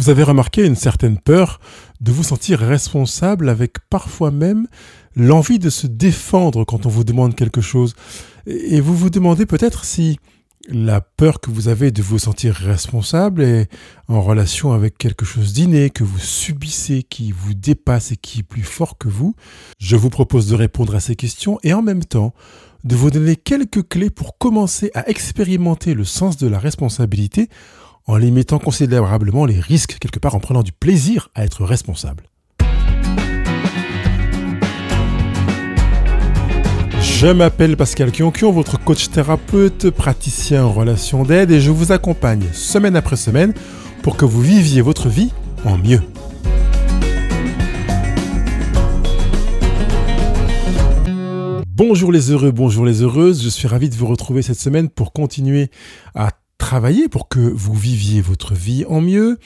Vous avez remarqué une certaine peur de vous sentir responsable avec parfois même l'envie de se défendre quand on vous demande quelque chose. Et vous vous demandez peut-être si la peur que vous avez de vous sentir responsable est en relation avec quelque chose d'inné que vous subissez, qui vous dépasse et qui est plus fort que vous. Je vous propose de répondre à ces questions et en même temps de vous donner quelques clés pour commencer à expérimenter le sens de la responsabilité en limitant considérablement les risques, quelque part en prenant du plaisir à être responsable. Je m'appelle Pascal Kionkion, votre coach thérapeute, praticien en relation d'aide et je vous accompagne semaine après semaine pour que vous viviez votre vie en mieux. Bonjour les heureux, bonjour les heureuses, je suis ravi de vous retrouver cette semaine pour continuer à travailler pour que vous viviez votre vie en mieux.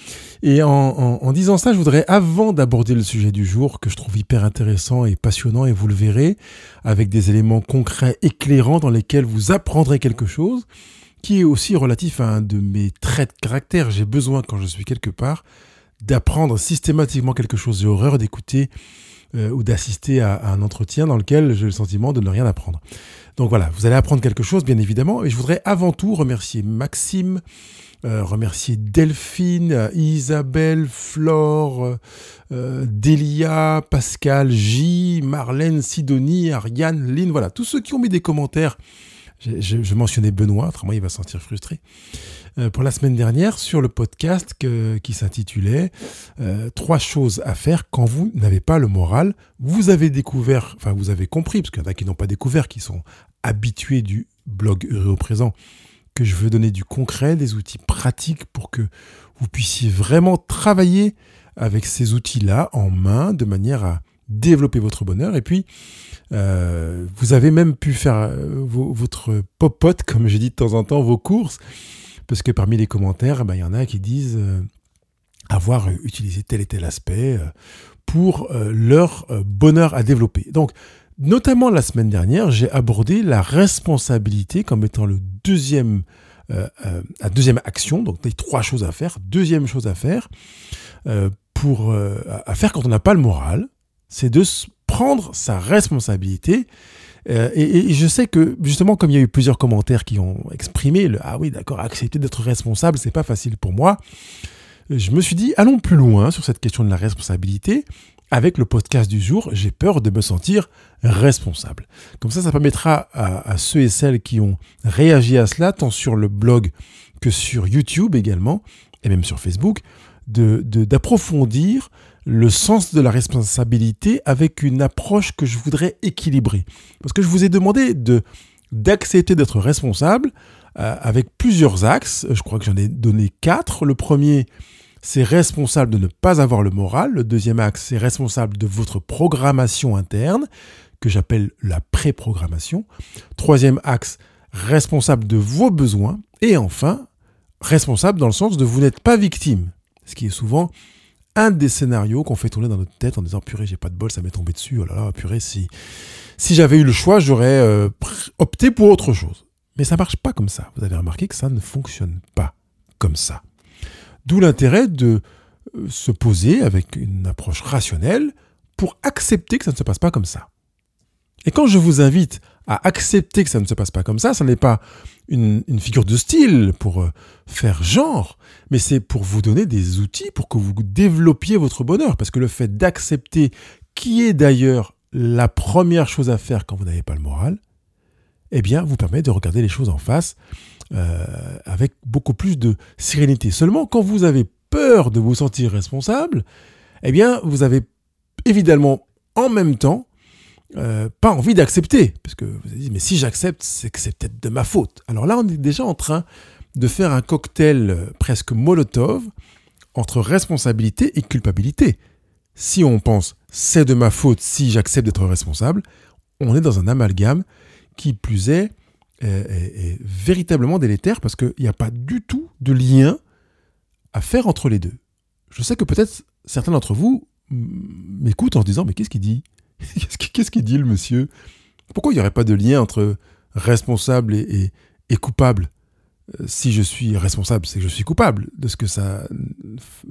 Et en, disant ça, je voudrais, avant d'aborder le sujet du jour, que je trouve hyper intéressant et passionnant, et vous le verrez, avec des éléments concrets, éclairants, dans lesquels vous apprendrez quelque chose, qui est aussi relatif à un de mes traits de caractère. J'ai besoin, quand je suis quelque part, d'apprendre systématiquement quelque chose. J'ai horreur d'écouter euh, ou d'assister à, un entretien dans lequel j'ai le sentiment de ne rien apprendre. Donc voilà, vous allez apprendre quelque chose, bien évidemment, et je voudrais avant tout remercier Maxime, euh, remercier Delphine, Isabelle, Flore, euh, Delia, Pascal, J, Marlène, Sidonie, Ariane, Lynn, voilà, tous ceux qui ont mis des commentaires. Je, mentionnais Benoît, autrement il va se sentir frustré. Euh, pour la semaine dernière sur le podcast qui s'intitulait euh, Trois choses à faire quand vous n'avez pas le moral. Vous avez découvert, enfin vous avez compris, parce qu'il y en a qui n'ont pas découvert, qui sont habitués du blog Heureux au présent, que je veux donner du concret, des outils pratiques pour que vous puissiez vraiment travailler avec ces outils-là en main de manière à développer votre bonheur. Et puis, euh, vous avez même pu faire votre popote, comme j'ai dit de temps en temps, vos courses parce que parmi les commentaires, ben, il y en a qui disent euh, avoir utilisé tel et tel aspect euh, pour euh, leur bonheur à développer. Donc, notamment la semaine dernière, j'ai abordé la responsabilité comme étant le deuxième, la deuxième action, donc les trois choses à faire. Deuxième chose à faire, pour, à faire quand on n'a pas le moral, c'est de prendre sa responsabilité euh, et, je sais que justement, comme il y a eu plusieurs commentaires qui ont exprimé le ah oui d'accord accepter d'être responsable, c'est pas facile pour moi. Je me suis dit allons plus loin sur cette question de la responsabilité. Avec le podcast du jour, j'ai peur de me sentir responsable. Comme ça, ça permettra à, ceux et celles qui ont réagi à cela, tant sur le blog que sur YouTube également, et même sur Facebook, d'approfondir le sens de la responsabilité avec une approche que je voudrais équilibrer. Parce que je vous ai demandé de d'accepter d'être responsable euh, avec plusieurs axes. Je crois que j'en ai donné quatre. Le premier, c'est responsable de ne pas avoir le moral. Le deuxième axe, c'est responsable de votre programmation interne, que j'appelle la pré-programmation. Troisième axe, responsable de vos besoins. Et enfin, responsable dans le sens de vous n'êtes pas victime. Ce qui est souvent un des scénarios qu'on fait tourner dans notre tête en disant purée, j'ai pas de bol, ça m'est tombé dessus. Oh là là, purée, si, si j'avais eu le choix, j'aurais euh, opté pour autre chose. Mais ça marche pas comme ça. Vous avez remarqué que ça ne fonctionne pas comme ça. D'où l'intérêt de euh, se poser avec une approche rationnelle pour accepter que ça ne se passe pas comme ça. Et quand je vous invite à accepter que ça ne se passe pas comme ça, ce n'est pas une, figure de style pour euh, faire genre, mais c'est pour vous donner des outils pour que vous développiez votre bonheur. Parce que le fait d'accepter, qui est d'ailleurs la première chose à faire quand vous n'avez pas le moral, eh bien, vous permet de regarder les choses en face euh, avec beaucoup plus de sérénité. Seulement, quand vous avez peur de vous sentir responsable, eh bien, vous avez évidemment en même temps euh, pas envie d'accepter. Parce que vous avez dit, mais si j'accepte, c'est que c'est peut-être de ma faute. Alors là, on est déjà en train de faire un cocktail euh, presque molotov entre responsabilité et culpabilité. Si on pense c'est de ma faute si j'accepte d'être responsable, on est dans un amalgame qui plus est, est véritablement délétère parce qu'il n'y a pas du tout de lien à faire entre les deux. Je sais que peut-être certains d'entre vous m'écoutent en se disant mais qu'est-ce qu'il dit? Qu'est-ce qu'il dit le monsieur? Pourquoi il n'y aurait pas de lien entre responsable et, coupable? Euh, si je suis responsable, c'est que je suis coupable de ce que ça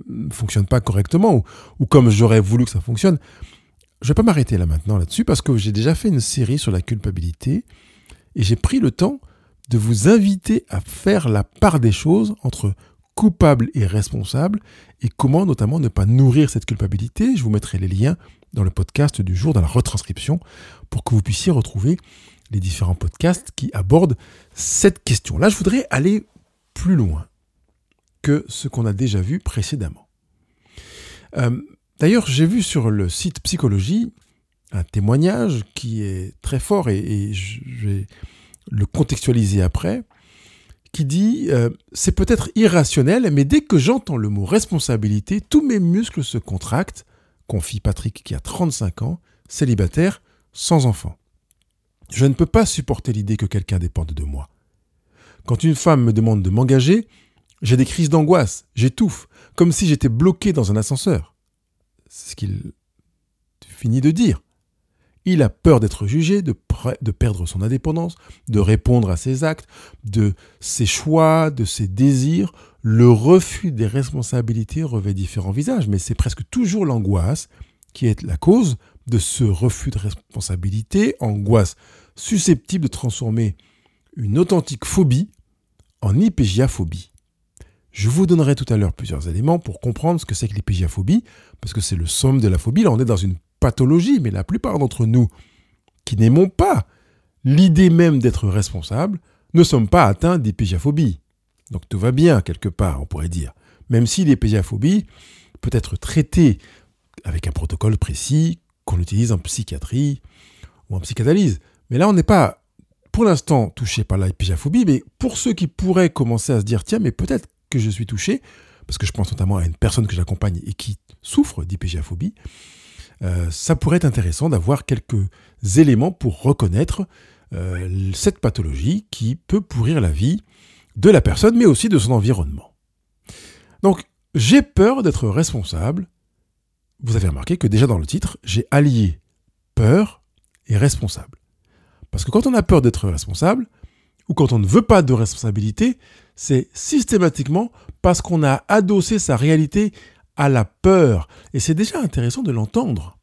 ne fonctionne pas correctement ou, ou comme j'aurais voulu que ça fonctionne. Je vais pas m'arrêter là maintenant là-dessus parce que j'ai déjà fait une série sur la culpabilité et j'ai pris le temps de vous inviter à faire la part des choses entre coupable et responsable et comment notamment ne pas nourrir cette culpabilité. Je vous mettrai les liens dans le podcast du jour, dans la retranscription, pour que vous puissiez retrouver les différents podcasts qui abordent cette question. Là, je voudrais aller plus loin que ce qu'on a déjà vu précédemment. Euh, d'ailleurs, j'ai vu sur le site Psychologie un témoignage qui est très fort et, je vais le contextualiser après, qui dit euh, C'est peut-être irrationnel, mais dès que j'entends le mot responsabilité, tous mes muscles se contractent, confie Patrick qui a 35 ans, célibataire, sans enfant. Je ne peux pas supporter l'idée que quelqu'un dépende de moi. Quand une femme me demande de m'engager, j'ai des crises d'angoisse, j'étouffe, comme si j'étais bloqué dans un ascenseur. C'est ce qu'il finit de dire. Il a peur d'être jugé, de, perdre son indépendance, de répondre à ses actes, de ses choix, de ses désirs. Le refus des responsabilités revêt différents visages, mais c'est presque toujours l'angoisse qui est la cause de ce refus de responsabilité, angoisse susceptible de transformer une authentique phobie en hypégiaphobie. Je vous donnerai tout à l'heure plusieurs éléments pour comprendre ce que c'est que l'hypégiaphobie, parce que c'est le somme de la phobie. Là, on est dans une pathologie, mais la plupart d'entre nous qui n'aimons pas l'idée même d'être responsable ne sommes pas atteints d'hypégiaphobie. Donc tout va bien quelque part, on pourrait dire. Même si l'hypégiaphobie peut être traitée avec un protocole précis qu'on utilise en psychiatrie ou en psychanalyse. Mais là, on n'est pas, pour l'instant, touché par l'hypégiaphobie, mais pour ceux qui pourraient commencer à se dire, tiens, mais peut-être que je suis touché, parce que je pense notamment à une personne que j'accompagne et qui souffre d'hypégiaphobie, euh, ça pourrait être intéressant d'avoir quelques éléments pour reconnaître euh, cette pathologie qui peut pourrir la vie de la personne, mais aussi de son environnement. Donc, j'ai peur d'être responsable. Vous avez remarqué que déjà dans le titre, j'ai allié peur et responsable. Parce que quand on a peur d'être responsable, ou quand on ne veut pas de responsabilité, c'est systématiquement parce qu'on a adossé sa réalité à la peur. Et c'est déjà intéressant de l'entendre.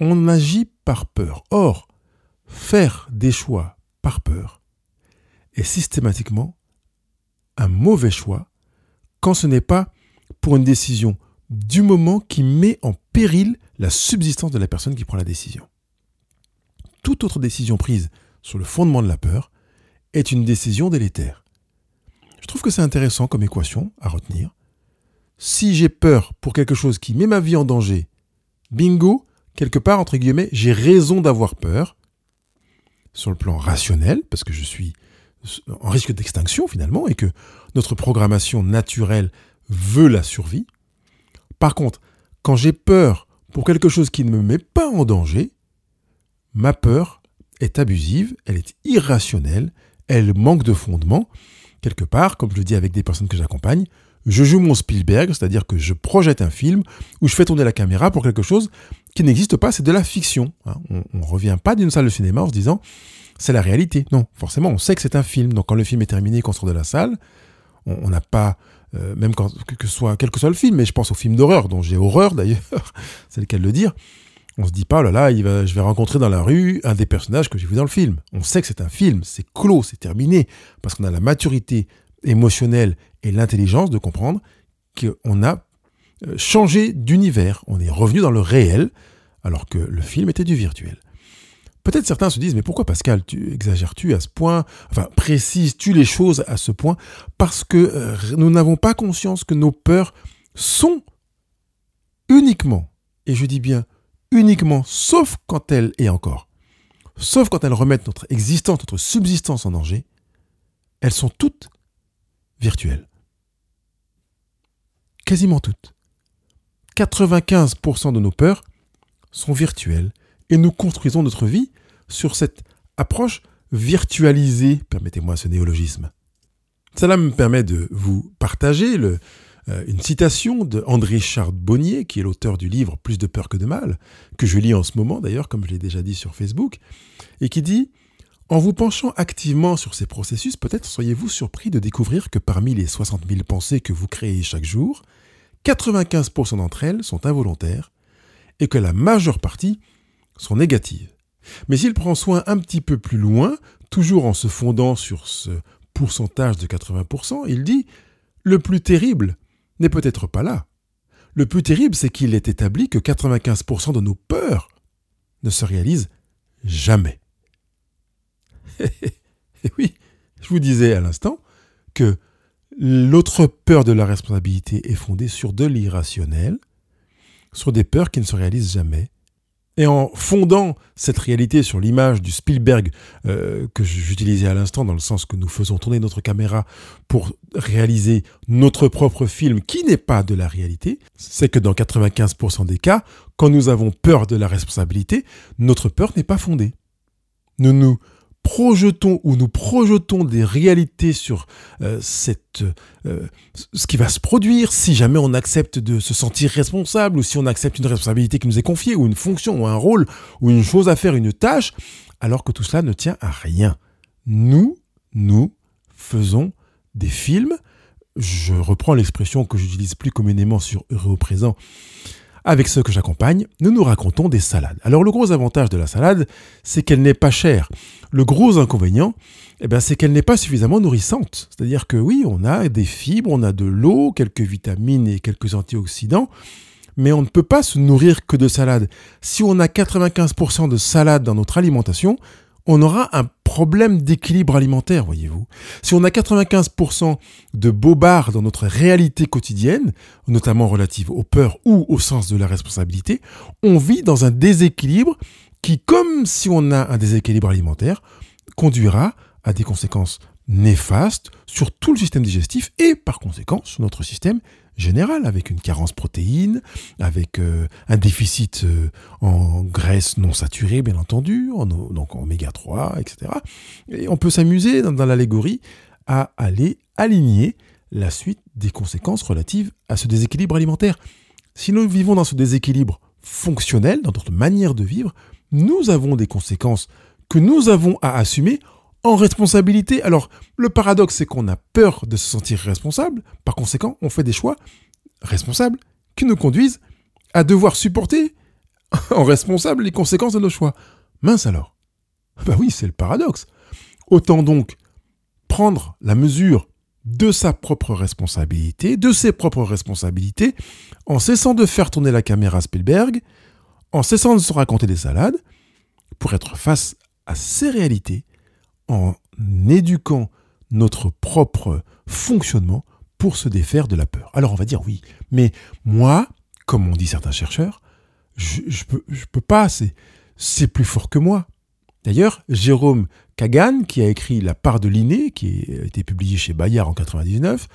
On agit par peur. Or, faire des choix par peur est systématiquement un mauvais choix quand ce n'est pas pour une décision du moment qui met en péril la subsistance de la personne qui prend la décision. Toute autre décision prise sur le fondement de la peur est une décision délétère. Je trouve que c'est intéressant comme équation à retenir si j'ai peur pour quelque chose qui met ma vie en danger, bingo, quelque part, entre guillemets, j'ai raison d'avoir peur, sur le plan rationnel, parce que je suis en risque d'extinction finalement, et que notre programmation naturelle veut la survie. Par contre, quand j'ai peur pour quelque chose qui ne me met pas en danger, ma peur est abusive, elle est irrationnelle, elle manque de fondement. Quelque part, comme je le dis avec des personnes que j'accompagne, je joue mon Spielberg, c'est-à-dire que je projette un film où je fais tourner la caméra pour quelque chose qui n'existe pas, c'est de la fiction. Hein. On ne revient pas d'une salle de cinéma en se disant c'est la réalité. Non, forcément, on sait que c'est un film. Donc quand le film est terminé, qu'on sort de la salle, on n'a pas, euh, même que soit, quel que soit le film, mais je pense au film d'horreur, dont j'ai horreur d'ailleurs, c'est le cas de le dire, on se dit pas, oh là là, je vais rencontrer dans la rue un des personnages que j'ai vu dans le film. On sait que c'est un film, c'est clos, c'est terminé, parce qu'on a la maturité émotionnelle et l'intelligence de comprendre qu'on a euh, changé d'univers, on est revenu dans le réel, alors que le film était du virtuel. Peut-être certains se disent, mais pourquoi Pascal, tu exagères-tu à ce point, enfin précises-tu les choses à ce point, parce que euh, nous n'avons pas conscience que nos peurs sont uniquement, et je dis bien uniquement, sauf quand elles, et encore, sauf quand elles remettent notre existence, notre subsistance en danger, elles sont toutes virtuelles quasiment toutes. 95% de nos peurs sont virtuelles et nous construisons notre vie sur cette approche virtualisée, permettez-moi ce néologisme. Cela me permet de vous partager euh, une citation de André Charbonnier, qui est l'auteur du livre Plus de peur que de mal, que je lis en ce moment d'ailleurs, comme je l'ai déjà dit sur Facebook, et qui dit En vous penchant activement sur ces processus, peut-être seriez-vous surpris de découvrir que parmi les 60 000 pensées que vous créez chaque jour, 95% d'entre elles sont involontaires et que la majeure partie sont négatives. Mais s'il prend soin un petit peu plus loin, toujours en se fondant sur ce pourcentage de 80%, il dit Le plus terrible n'est peut-être pas là. Le plus terrible, c'est qu'il est établi que 95% de nos peurs ne se réalisent jamais. Oui, je vous disais à l'instant que l'autre peur de la responsabilité est fondée sur de l'irrationnel, sur des peurs qui ne se réalisent jamais. Et en fondant cette réalité sur l'image du Spielberg euh, que j'utilisais à l'instant, dans le sens que nous faisons tourner notre caméra pour réaliser notre propre film qui n'est pas de la réalité, c'est que dans 95% des cas, quand nous avons peur de la responsabilité, notre peur n'est pas fondée. Nous nous projetons ou nous projetons des réalités sur euh, cette, euh, ce qui va se produire si jamais on accepte de se sentir responsable ou si on accepte une responsabilité qui nous est confiée ou une fonction ou un rôle ou une chose à faire, une tâche, alors que tout cela ne tient à rien. Nous, nous faisons des films. Je reprends l'expression que j'utilise plus communément sur Heureux au présent avec ceux que j'accompagne, nous nous racontons des salades. Alors le gros avantage de la salade, c'est qu'elle n'est pas chère. Le gros inconvénient, eh ben, c'est qu'elle n'est pas suffisamment nourrissante. C'est-à-dire que oui, on a des fibres, on a de l'eau, quelques vitamines et quelques antioxydants, mais on ne peut pas se nourrir que de salade. Si on a 95% de salade dans notre alimentation, on aura un problème d'équilibre alimentaire, voyez-vous. Si on a 95% de bobards dans notre réalité quotidienne, notamment relative aux peurs ou au sens de la responsabilité, on vit dans un déséquilibre qui, comme si on a un déséquilibre alimentaire, conduira à des conséquences néfastes sur tout le système digestif et par conséquent sur notre système général, avec une carence protéine, avec euh, un déficit euh, en graisse non saturée, bien entendu, en, donc en oméga 3, etc. Et on peut s'amuser dans l'allégorie à aller aligner la suite des conséquences relatives à ce déséquilibre alimentaire. Si nous vivons dans ce déséquilibre fonctionnel, dans notre manière de vivre, nous avons des conséquences que nous avons à assumer en responsabilité. Alors, le paradoxe, c'est qu'on a peur de se sentir responsable. Par conséquent, on fait des choix responsables qui nous conduisent à devoir supporter en responsable les conséquences de nos choix. Mince alors. Bah oui, c'est le paradoxe. Autant donc prendre la mesure de sa propre responsabilité, de ses propres responsabilités, en cessant de faire tourner la caméra Spielberg, en cessant de se raconter des salades, pour être face à ces réalités en éduquant notre propre fonctionnement pour se défaire de la peur. Alors on va dire oui, mais moi, comme on dit certains chercheurs, je ne peux, pas, c'est plus fort que moi. D'ailleurs, Jérôme Kagan, qui a écrit La part de l'inné, qui a été publié chez Bayard en 1999,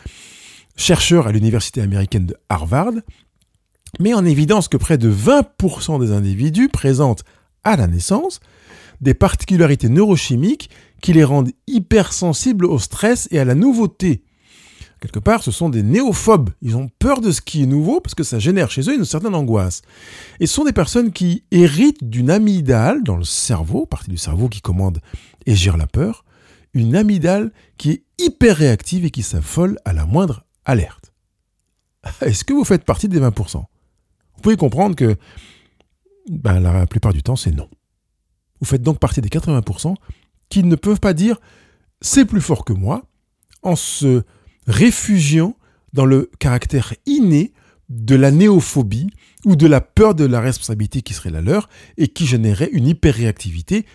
chercheur à l'université américaine de Harvard, met en évidence que près de 20% des individus présentent à la naissance des particularités neurochimiques qui les rendent hypersensibles au stress et à la nouveauté. Quelque part, ce sont des néophobes. Ils ont peur de ce qui est nouveau parce que ça génère chez eux une certaine angoisse. Et ce sont des personnes qui héritent d'une amygdale dans le cerveau, partie du cerveau qui commande et gère la peur, une amygdale qui est hyper réactive et qui s'affole à la moindre alerte. Est-ce que vous faites partie des 20% Vous pouvez comprendre que ben, la plupart du temps, c'est non. Vous faites donc partie des 80% qui ne peuvent pas dire c'est plus fort que moi en se réfugiant dans le caractère inné de la néophobie ou de la peur de la responsabilité qui serait la leur et qui générait une hyperréactivité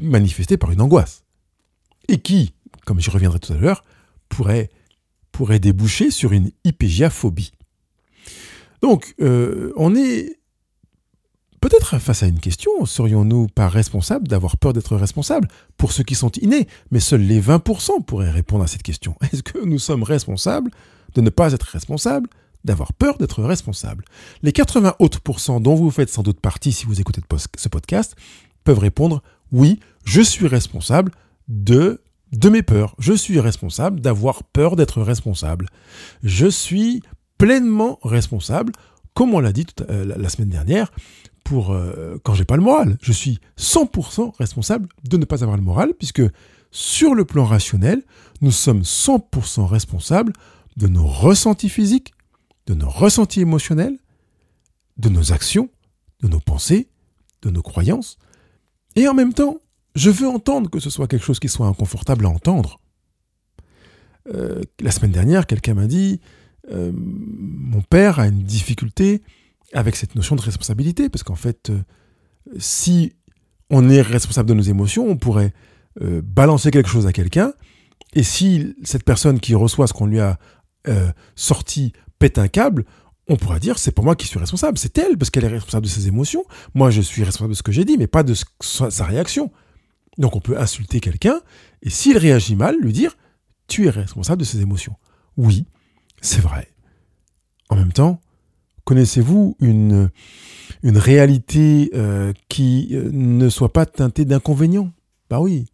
manifestée par une angoisse. Et qui, comme j'y reviendrai tout à l'heure, pourrait, déboucher sur une hypégiaphobie. Donc, euh, on est Peut-être face à une question, serions-nous pas responsables d'avoir peur d'être responsables pour ceux qui sont innés? Mais seuls les 20% pourraient répondre à cette question. Est-ce que nous sommes responsables de ne pas être responsables d'avoir peur d'être responsables? Les 80 autres dont vous faites sans doute partie si vous écoutez ce podcast peuvent répondre oui, je suis responsable de de mes peurs. Je suis responsable d'avoir peur d'être responsable. Je suis pleinement responsable, comme on l'a dit euh, la semaine dernière, pour euh, quand j'ai pas le moral. Je suis 100% responsable de ne pas avoir le moral, puisque sur le plan rationnel, nous sommes 100% responsables de nos ressentis physiques, de nos ressentis émotionnels, de nos actions, de nos pensées, de nos croyances. Et en même temps, je veux entendre que ce soit quelque chose qui soit inconfortable à entendre. Euh, la semaine dernière, quelqu'un m'a dit, euh, mon père a une difficulté avec cette notion de responsabilité, parce qu'en fait, euh, si on est responsable de nos émotions, on pourrait balancer quelque chose à quelqu'un, et si cette personne qui reçoit ce qu'on lui a sorti pète un câble, on pourrait dire c'est pas moi qui suis responsable, c'est elle, parce qu'elle est responsable de ses émotions. Moi, je suis responsable de ce que j'ai dit, mais pas de sa réaction. Donc on peut insulter quelqu'un, et s'il réagit mal, lui dire tu es responsable de ses émotions. Oui, c'est vrai. En même temps, connaissez-vous une, une réalité euh, qui euh, ne soit pas teintée d'inconvénients? Bah oui.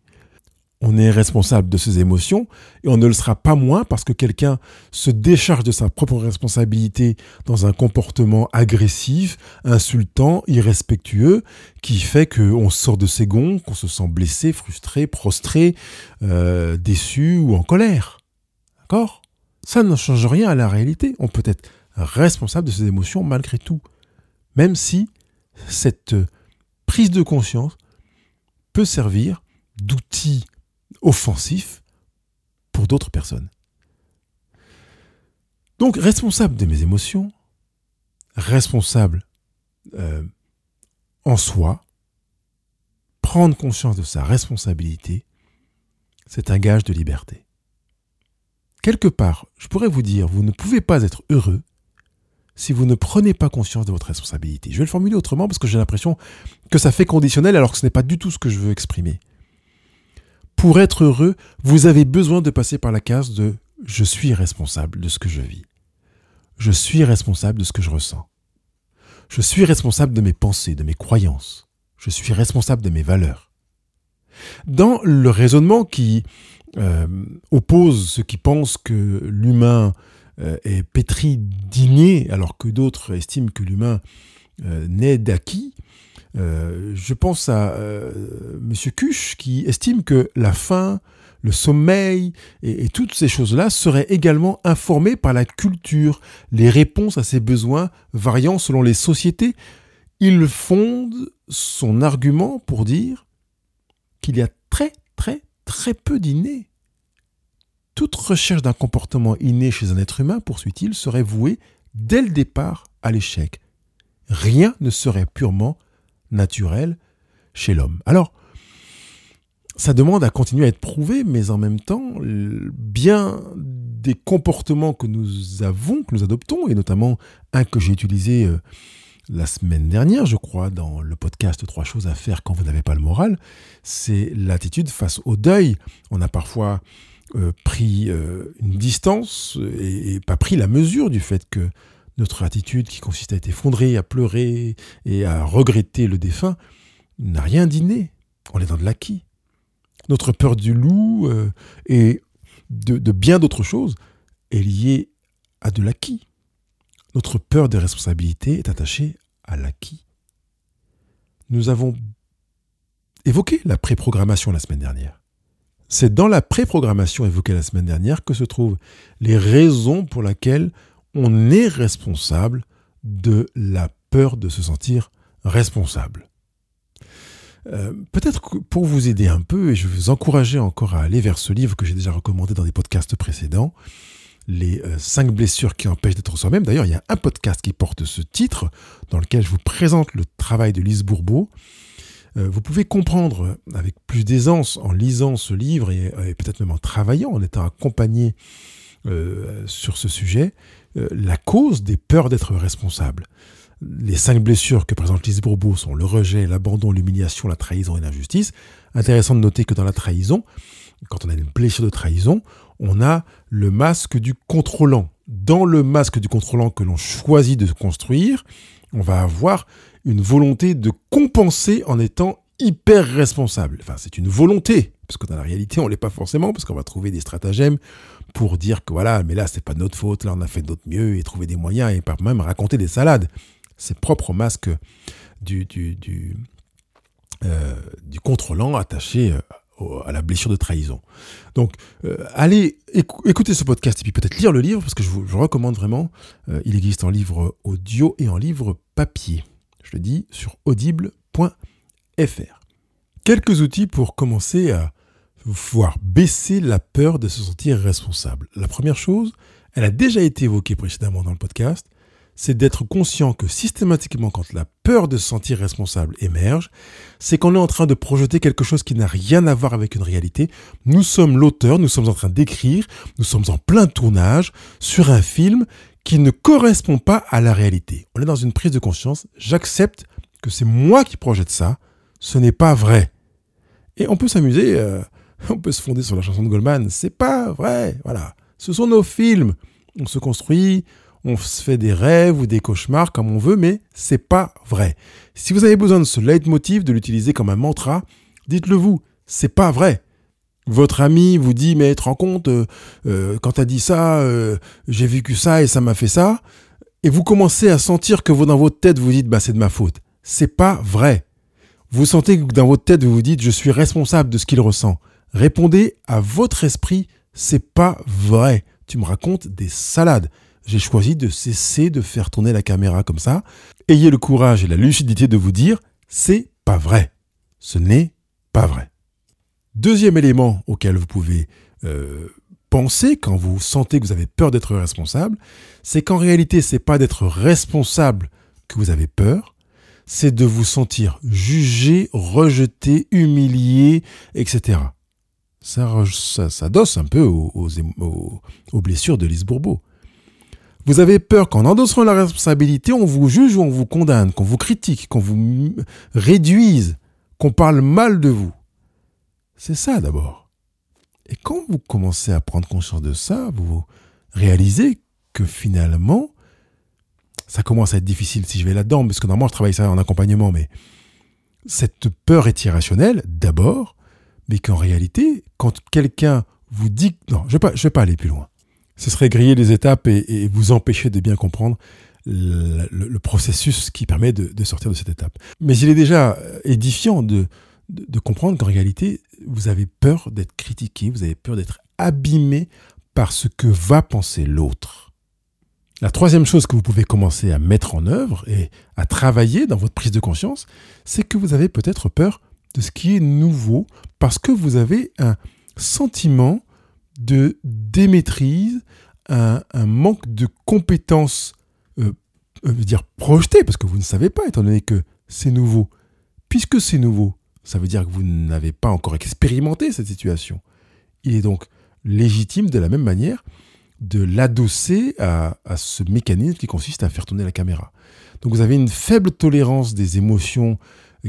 On est responsable de ses émotions et on ne le sera pas moins parce que quelqu'un se décharge de sa propre responsabilité dans un comportement agressif, insultant, irrespectueux, qui fait qu'on sort de ses gonds, qu'on se sent blessé, frustré, prostré, euh, déçu ou en colère. D'accord? Ça ne change rien à la réalité. On peut être responsable de ses émotions malgré tout. Même si cette prise de conscience peut servir d'outil offensif pour d'autres personnes. Donc responsable de mes émotions, responsable euh, en soi, prendre conscience de sa responsabilité, c'est un gage de liberté. Quelque part, je pourrais vous dire, vous ne pouvez pas être heureux si vous ne prenez pas conscience de votre responsabilité. Je vais le formuler autrement parce que j'ai l'impression que ça fait conditionnel alors que ce n'est pas du tout ce que je veux exprimer pour être heureux, vous avez besoin de passer par la case de je suis responsable de ce que je vis. Je suis responsable de ce que je ressens. Je suis responsable de mes pensées, de mes croyances. Je suis responsable de mes valeurs. Dans le raisonnement qui euh, oppose ceux qui pensent que l'humain est pétri d'inné alors que d'autres estiment que l'humain euh, naît d'acquis, euh, je pense à euh, M. Cuche qui estime que la faim, le sommeil et, toutes ces choses-là seraient également informées par la culture, les réponses à ces besoins variant selon les sociétés. Il fonde son argument pour dire qu'il y a très très très peu d'innés. Toute recherche d'un comportement inné chez un être humain, poursuit-il, serait vouée dès le départ à l'échec. Rien ne serait purement naturel chez l'homme. Alors, ça demande à continuer à être prouvé, mais en même temps, bien des comportements que nous avons, que nous adoptons, et notamment un que j'ai utilisé euh, la semaine dernière, je crois, dans le podcast Trois choses à faire quand vous n'avez pas le moral, c'est l'attitude face au deuil. On a parfois euh, pris euh, une distance et, pas pris la mesure du fait que notre attitude qui consiste à être effondré, à pleurer et à regretter le défunt n'a rien d'inné. On est dans de l'acquis. Notre peur du loup euh, et de, de bien d'autres choses est liée à de l'acquis. Notre peur des responsabilités est attachée à l'acquis. Nous avons évoqué la préprogrammation la semaine dernière. C'est dans la préprogrammation évoquée la semaine dernière que se trouvent les raisons pour lesquelles on est responsable de la peur de se sentir responsable. Euh, peut-être pour vous aider un peu, et je vais vous encourager encore à aller vers ce livre que j'ai déjà recommandé dans des podcasts précédents, Les euh, cinq blessures qui empêchent d'être soi-même. D'ailleurs, il y a un podcast qui porte ce titre, dans lequel je vous présente le travail de Lise Bourbeau. Euh, vous pouvez comprendre avec plus d'aisance en lisant ce livre et, peut-être même en travaillant, en étant accompagné sur ce sujet, euh, la cause des peurs d'être responsable. Les cinq blessures que présente Lise Bourbeau sont le rejet, l'abandon, l'humiliation, la trahison et l'injustice. Intéressant de noter que dans la trahison, quand on a une blessure de trahison, on a le masque du contrôlant. Dans le masque du contrôlant que l'on choisit de construire, on va avoir une volonté de compenser en étant hyper responsable. Enfin, c'est une volonté, parce que dans la réalité, on l'est pas forcément, parce qu'on va trouver des stratagèmes pour dire que voilà, mais là, c'est pas notre faute, là, on a fait d'autre mieux, et trouver des moyens, et pas même raconter des salades. ses propres masques du, du, du, euh, contrôlant attaché euh, à la blessure de trahison. Donc, euh, allez écouter ce podcast et puis peut-être lire le livre, parce que je vous, recommande vraiment. il existe en livre audio et en livre papier. Je le dis sur audible.fr. Quelques outils pour commencer à voir baisser la peur de se sentir responsable. La première chose, elle a déjà été évoquée précédemment dans le podcast, c'est d'être conscient que systématiquement quand la peur de se sentir responsable émerge, c'est qu'on est en train de projeter quelque chose qui n'a rien à voir avec une réalité. Nous sommes l'auteur, nous sommes en train d'écrire, nous sommes en plein tournage sur un film qui ne correspond pas à la réalité. On est dans une prise de conscience, j'accepte que c'est moi qui projette ça, ce n'est pas vrai. Et on peut s'amuser, euh, on peut se fonder sur la chanson de Goldman, c'est pas vrai, voilà. Ce sont nos films. On se construit, on se fait des rêves ou des cauchemars comme on veut, mais c'est pas vrai. Si vous avez besoin de ce leitmotiv, de l'utiliser comme un mantra, dites-le vous, c'est pas vrai. Votre ami vous dit, mais te rends compte, euh, euh, quand t'as dit ça, euh, j'ai vécu ça et ça m'a fait ça, et vous commencez à sentir que dans votre tête, vous dites, bah c'est de ma faute. C'est pas vrai. Vous sentez que dans votre tête, vous vous dites, je suis responsable de ce qu'il ressent. Répondez à votre esprit, c'est pas vrai. Tu me racontes des salades. J'ai choisi de cesser de faire tourner la caméra comme ça. Ayez le courage et la lucidité de vous dire, c'est pas vrai. Ce n'est pas vrai. Deuxième élément auquel vous pouvez euh, penser quand vous sentez que vous avez peur d'être responsable, c'est qu'en réalité, c'est pas d'être responsable que vous avez peur, c'est de vous sentir jugé, rejeté, humilié, etc ça, ça s'adosse un peu aux, aux, blessures de Lise Bourbeau. Vous avez peur qu'en endossant la responsabilité, on vous juge ou on vous condamne, qu'on vous critique, qu'on vous réduise, qu'on parle mal de vous. C'est ça d'abord. Et quand vous commencez à prendre conscience de ça, vous réalisez que finalement, ça commence à être difficile si je vais là-dedans, parce que normalement je travaille ça en accompagnement, mais cette peur est irrationnelle d'abord, mais qu'en réalité, quand quelqu'un vous dit... Non, je ne vais, pas aller plus loin. Ce serait griller les étapes et, vous empêcher de bien comprendre le, processus qui permet de, sortir de cette étape. Mais il est déjà édifiant de comprendre qu'en réalité, vous avez peur d'être critiqué, vous avez peur d'être abîmé par ce que va penser l'autre. La troisième chose que vous pouvez commencer à mettre en œuvre et à travailler dans votre prise de conscience, c'est que vous avez peut-être peur de ce qui est nouveau parce que vous avez un sentiment de démaîtrise, un, manque de compétences, euh, euh, dire projetées, parce que vous ne savez pas, étant donné que c'est nouveau. Puisque c'est nouveau, ça veut dire que vous n'avez pas encore expérimenté cette situation. Il est donc légitime de la même manière de l'adosser à, ce mécanisme qui consiste à faire tourner la caméra. Donc vous avez une faible tolérance des émotions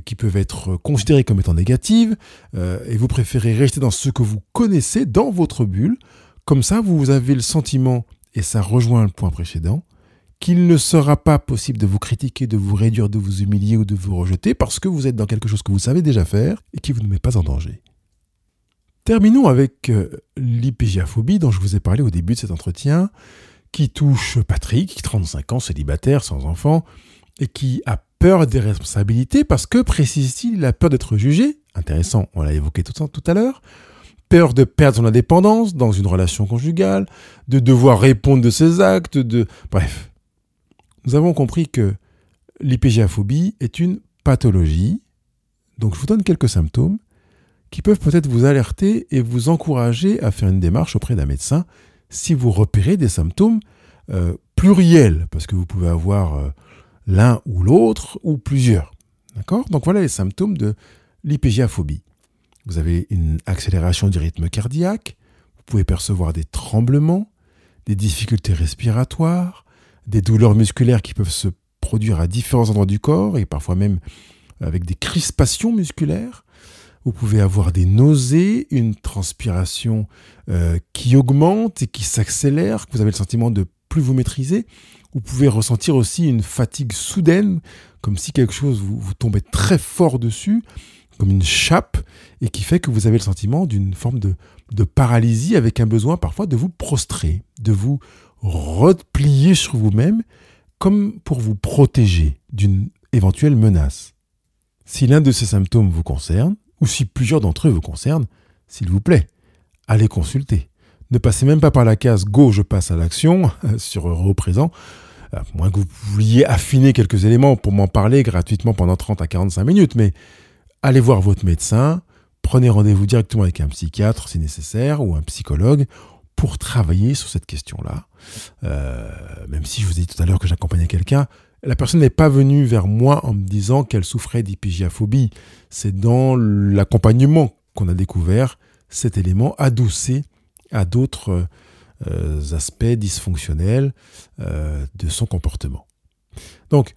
qui peuvent être considérées comme étant négatives, euh, et vous préférez rester dans ce que vous connaissez, dans votre bulle. Comme ça, vous avez le sentiment, et ça rejoint le point précédent, qu'il ne sera pas possible de vous critiquer, de vous réduire, de vous humilier ou de vous rejeter parce que vous êtes dans quelque chose que vous savez déjà faire et qui vous ne met pas en danger. Terminons avec euh, l'hypégiaphobie dont je vous ai parlé au début de cet entretien, qui touche Patrick, 35 ans, célibataire, sans enfant, et qui a peur des responsabilités parce que, précise-t-il, il a peur d'être jugé. Intéressant, on l'a évoqué tout, tout à l'heure. Peur de perdre son indépendance dans une relation conjugale, de devoir répondre de ses actes, de... Bref. Nous avons compris que l'hypégiaphobie est une pathologie. Donc je vous donne quelques symptômes qui peuvent peut-être vous alerter et vous encourager à faire une démarche auprès d'un médecin si vous repérez des symptômes euh, pluriels, parce que vous pouvez avoir euh, l'un ou l'autre ou plusieurs. D'accord? Donc voilà les symptômes de l'hypégiaphobie. Vous avez une accélération du rythme cardiaque, vous pouvez percevoir des tremblements, des difficultés respiratoires, des douleurs musculaires qui peuvent se produire à différents endroits du corps et parfois même avec des crispations musculaires. Vous pouvez avoir des nausées, une transpiration euh, qui augmente et qui s'accélère, que vous avez le sentiment de plus vous maîtriser. Vous pouvez ressentir aussi une fatigue soudaine, comme si quelque chose vous, vous tombait très fort dessus, comme une chape, et qui fait que vous avez le sentiment d'une forme de, de paralysie avec un besoin parfois de vous prostrer, de vous replier sur vous-même, comme pour vous protéger d'une éventuelle menace. Si l'un de ces symptômes vous concerne, ou si plusieurs d'entre eux vous concernent, s'il vous plaît, allez consulter. Ne passez même pas par la case Go, je passe à l'action sur Euro présent, à moins que vous vouliez affiner quelques éléments pour m'en parler gratuitement pendant 30 à 45 minutes, mais allez voir votre médecin, prenez rendez-vous directement avec un psychiatre si nécessaire ou un psychologue pour travailler sur cette question-là. Euh, même si je vous ai dit tout à l'heure que j'accompagnais quelqu'un, la personne n'est pas venue vers moi en me disant qu'elle souffrait d'hypigiaphobie. C'est dans l'accompagnement qu'on a découvert cet élément adossé à d'autres euh, aspects dysfonctionnels euh, de son comportement. Donc,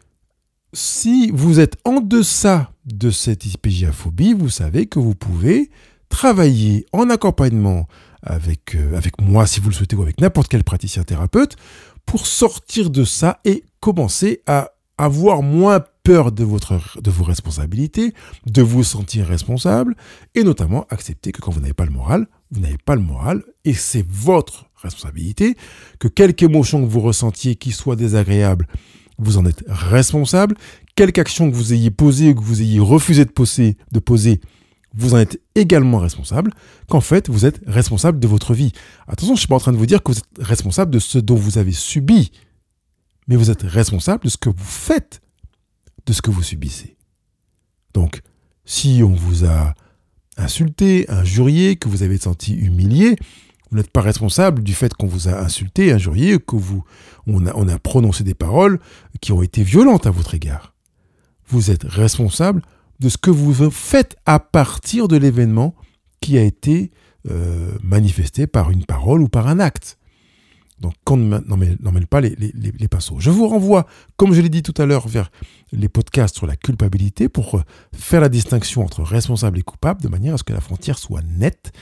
si vous êtes en deçà de cette hypigiaphobie, vous savez que vous pouvez travailler en accompagnement avec, euh, avec moi, si vous le souhaitez, ou avec n'importe quel praticien thérapeute, pour sortir de ça et commencer à avoir moins peur de, votre, de vos responsabilités, de vous sentir responsable, et notamment accepter que quand vous n'avez pas le moral, vous n'avez pas le moral, et c'est votre responsabilité, que quelque émotion que vous ressentiez qui soit désagréable, vous en êtes responsable, quelque action que vous ayez posée ou que vous ayez refusé de poser, de poser vous en êtes également responsable, qu'en fait, vous êtes responsable de votre vie. Attention, je ne suis pas en train de vous dire que vous êtes responsable de ce dont vous avez subi, mais vous êtes responsable de ce que vous faites, de ce que vous subissez. Donc, si on vous a insulté, injurié, que vous avez senti humilié, vous n'êtes pas responsable du fait qu'on vous a insulté, injurié, que vous, a, on a prononcé des paroles qui ont été violentes à votre égard. Vous êtes responsable de ce que vous faites à partir de l'événement qui a été euh, manifesté par une parole ou par un acte. Donc, qu'on n'emmène pas les, les, pinceaux. Je vous renvoie, comme je l'ai dit tout à l'heure, vers les podcasts sur la culpabilité pour faire la distinction entre responsable et coupable de manière à ce que la frontière soit nette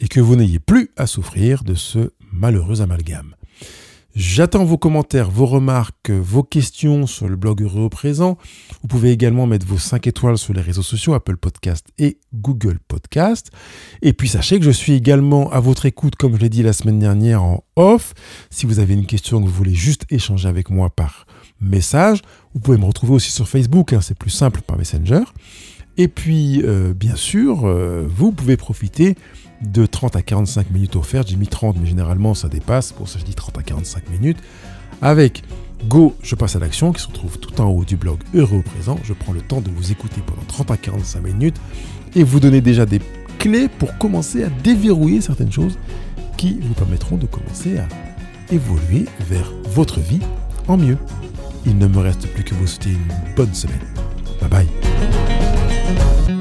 et que vous n'ayez plus à souffrir de ce malheureux amalgame. J'attends vos commentaires, vos remarques, vos questions sur le blog Heureux présent. Vous pouvez également mettre vos 5 étoiles sur les réseaux sociaux Apple Podcast et Google Podcast. Et puis sachez que je suis également à votre écoute, comme je l'ai dit la semaine dernière, en off. Si vous avez une question que vous voulez juste échanger avec moi par message, vous pouvez me retrouver aussi sur Facebook, hein, c'est plus simple par Messenger. Et puis, euh, bien sûr, euh, vous pouvez profiter de 30 à 45 minutes offertes. J'ai mis 30, mais généralement ça dépasse. Pour ça, je dis 30 à 45 minutes. Avec Go, je passe à l'action, qui se trouve tout en haut du blog Heureux au présent. Je prends le temps de vous écouter pendant 30 à 45 minutes et vous donner déjà des clés pour commencer à déverrouiller certaines choses qui vous permettront de commencer à évoluer vers votre vie en mieux. Il ne me reste plus que vous souhaiter une bonne semaine. Bye bye.